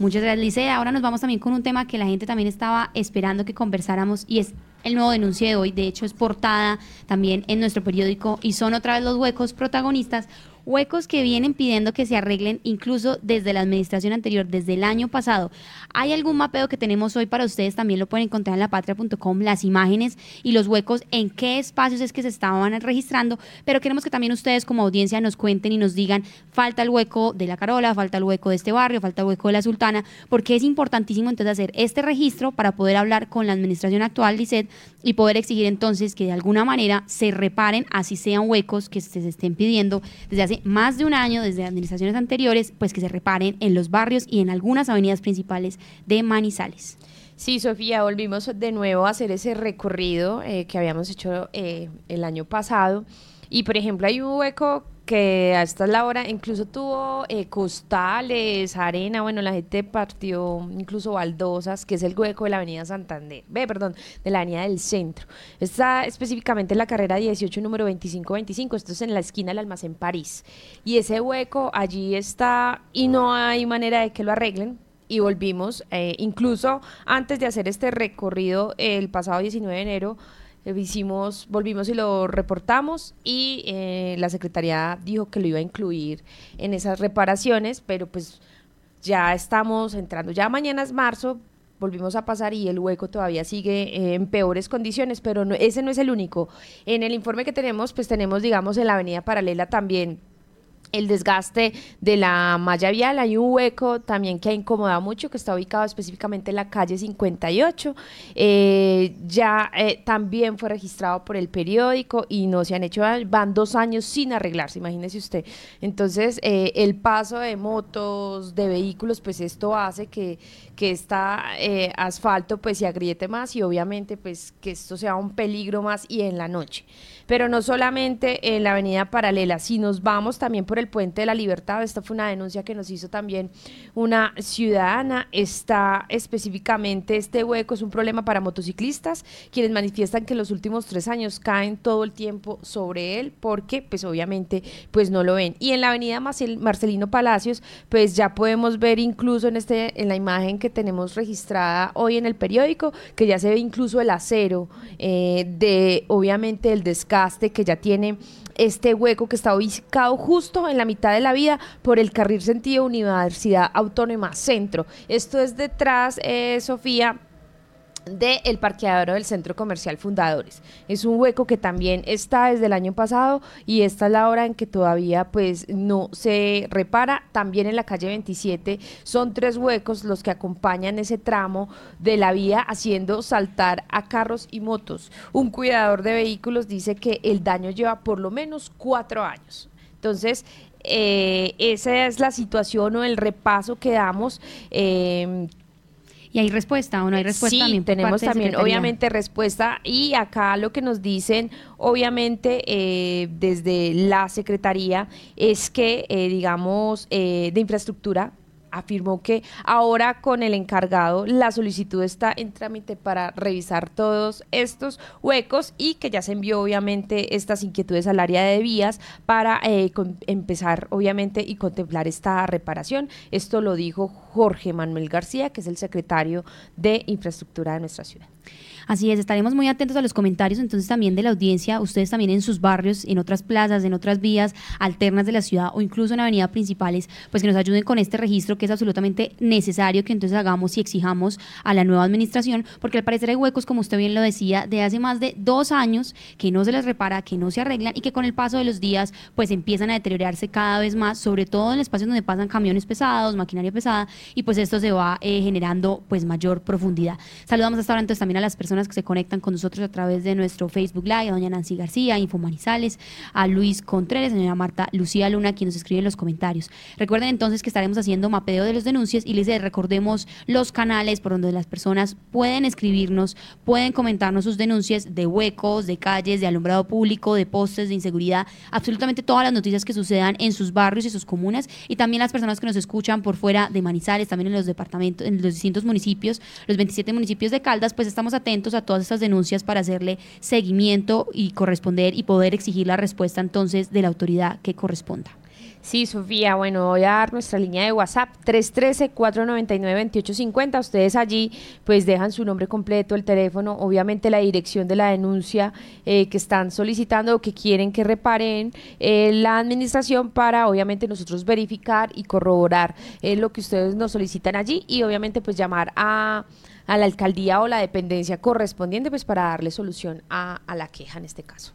Muchas gracias, Lice. Ahora nos vamos también con un tema que la gente también estaba esperando que conversáramos y es el nuevo denuncio de hoy. De hecho, es portada también en nuestro periódico y son otra vez los huecos protagonistas huecos que vienen pidiendo que se arreglen incluso desde la administración anterior, desde el año pasado. Hay algún mapeo que tenemos hoy para ustedes, también lo pueden encontrar en lapatria.com, las imágenes y los huecos, en qué espacios es que se estaban registrando, pero queremos que también ustedes como audiencia nos cuenten y nos digan, falta el hueco de la Carola, falta el hueco de este barrio, falta el hueco de la Sultana, porque es importantísimo entonces hacer este registro para poder hablar con la administración actual, DICET, y poder exigir entonces que de alguna manera se reparen, así sean huecos que se estén pidiendo desde hace más de un año, desde administraciones anteriores, pues que se reparen en los barrios y en algunas avenidas principales de Manizales. Sí, Sofía, volvimos de nuevo a hacer ese recorrido eh, que habíamos hecho eh, el año pasado. Y por ejemplo, hay un hueco que hasta la hora incluso tuvo eh, costales, arena, bueno, la gente partió incluso baldosas, que es el hueco de la avenida Santander, ve, perdón, de la avenida del centro. Está específicamente en la carrera 18, número 2525, esto es en la esquina del almacén París. Y ese hueco allí está y no hay manera de que lo arreglen, y volvimos, eh, incluso antes de hacer este recorrido el pasado 19 de enero, hicimos, volvimos y lo reportamos y eh, la Secretaría dijo que lo iba a incluir en esas reparaciones, pero pues ya estamos entrando, ya mañana es marzo, volvimos a pasar y el hueco todavía sigue eh, en peores condiciones, pero no, ese no es el único. En el informe que tenemos, pues tenemos, digamos, en la avenida paralela también el desgaste de la malla vial. Hay un hueco también que ha incomodado mucho, que está ubicado específicamente en la calle 58. Eh, ya eh, también fue registrado por el periódico y no se han hecho, van dos años sin arreglarse, imagínese usted. Entonces, eh, el paso de motos, de vehículos, pues esto hace que, que está asfalto pues se agriete más y obviamente pues que esto sea un peligro más y en la noche pero no solamente en la avenida paralela, si nos vamos también por el puente de la libertad, esta fue una denuncia que nos hizo también una ciudadana, está específicamente este hueco, es un problema para motociclistas, quienes manifiestan que en los últimos tres años caen todo el tiempo sobre él, porque pues obviamente pues no lo ven. Y en la avenida Marcelino Palacios, pues ya podemos ver incluso en, este, en la imagen que tenemos registrada hoy en el periódico, que ya se ve incluso el acero eh, de obviamente el descanso que ya tiene este hueco que está ubicado justo en la mitad de la vía por el carril sentido Universidad Autónoma Centro. Esto es detrás, eh, Sofía, del el parqueadero del Centro Comercial Fundadores. Es un hueco que también está desde el año pasado y esta es la hora en que todavía pues no se repara. También en la calle 27 son tres huecos los que acompañan ese tramo de la vía haciendo saltar a carros y motos. Un cuidador de vehículos dice que el daño lleva por lo menos cuatro años. Entonces, eh, esa es la situación o el repaso que damos. Eh, ¿Y hay respuesta o no hay respuesta? Sí, tenemos también obviamente respuesta y acá lo que nos dicen obviamente eh, desde la Secretaría es que eh, digamos eh, de infraestructura afirmó que ahora con el encargado la solicitud está en trámite para revisar todos estos huecos y que ya se envió obviamente estas inquietudes al área de vías para eh, empezar obviamente y contemplar esta reparación. Esto lo dijo Jorge Manuel García, que es el secretario de infraestructura de nuestra ciudad. Así es, estaremos muy atentos a los comentarios entonces también de la audiencia, ustedes también en sus barrios, en otras plazas, en otras vías alternas de la ciudad o incluso en avenidas principales, pues que nos ayuden con este registro que es absolutamente necesario que entonces hagamos y exijamos a la nueva administración, porque al parecer hay huecos, como usted bien lo decía, de hace más de dos años que no se les repara, que no se arreglan y que con el paso de los días pues empiezan a deteriorarse cada vez más, sobre todo en espacios donde pasan camiones pesados, maquinaria pesada y pues esto se va eh, generando pues mayor profundidad. Saludamos hasta ahora entonces también a las personas que se conectan con nosotros a través de nuestro Facebook Live, a doña Nancy García, Info Manizales, a Luis Contreras, a doña Marta Lucía Luna, quien nos escribe en los comentarios. Recuerden entonces que estaremos haciendo mapeo de los denuncias y les recordemos los canales por donde las personas pueden escribirnos, pueden comentarnos sus denuncias de huecos, de calles, de alumbrado público, de postes, de inseguridad, absolutamente todas las noticias que sucedan en sus barrios y sus comunas y también las personas que nos escuchan por fuera de Manizales, también en los departamentos, en los distintos municipios, los 27 municipios de Caldas, pues estamos a todas estas denuncias para hacerle seguimiento y corresponder y poder exigir la respuesta entonces de la autoridad que corresponda. Sí, Sofía, bueno, voy a dar nuestra línea de WhatsApp 313-499-2850. Ustedes allí pues dejan su nombre completo, el teléfono, obviamente la dirección de la denuncia eh, que están solicitando o que quieren que reparen eh, la administración para obviamente nosotros verificar y corroborar eh, lo que ustedes nos solicitan allí y obviamente pues llamar a a la alcaldía o la dependencia correspondiente pues para darle solución a, a la queja en este caso.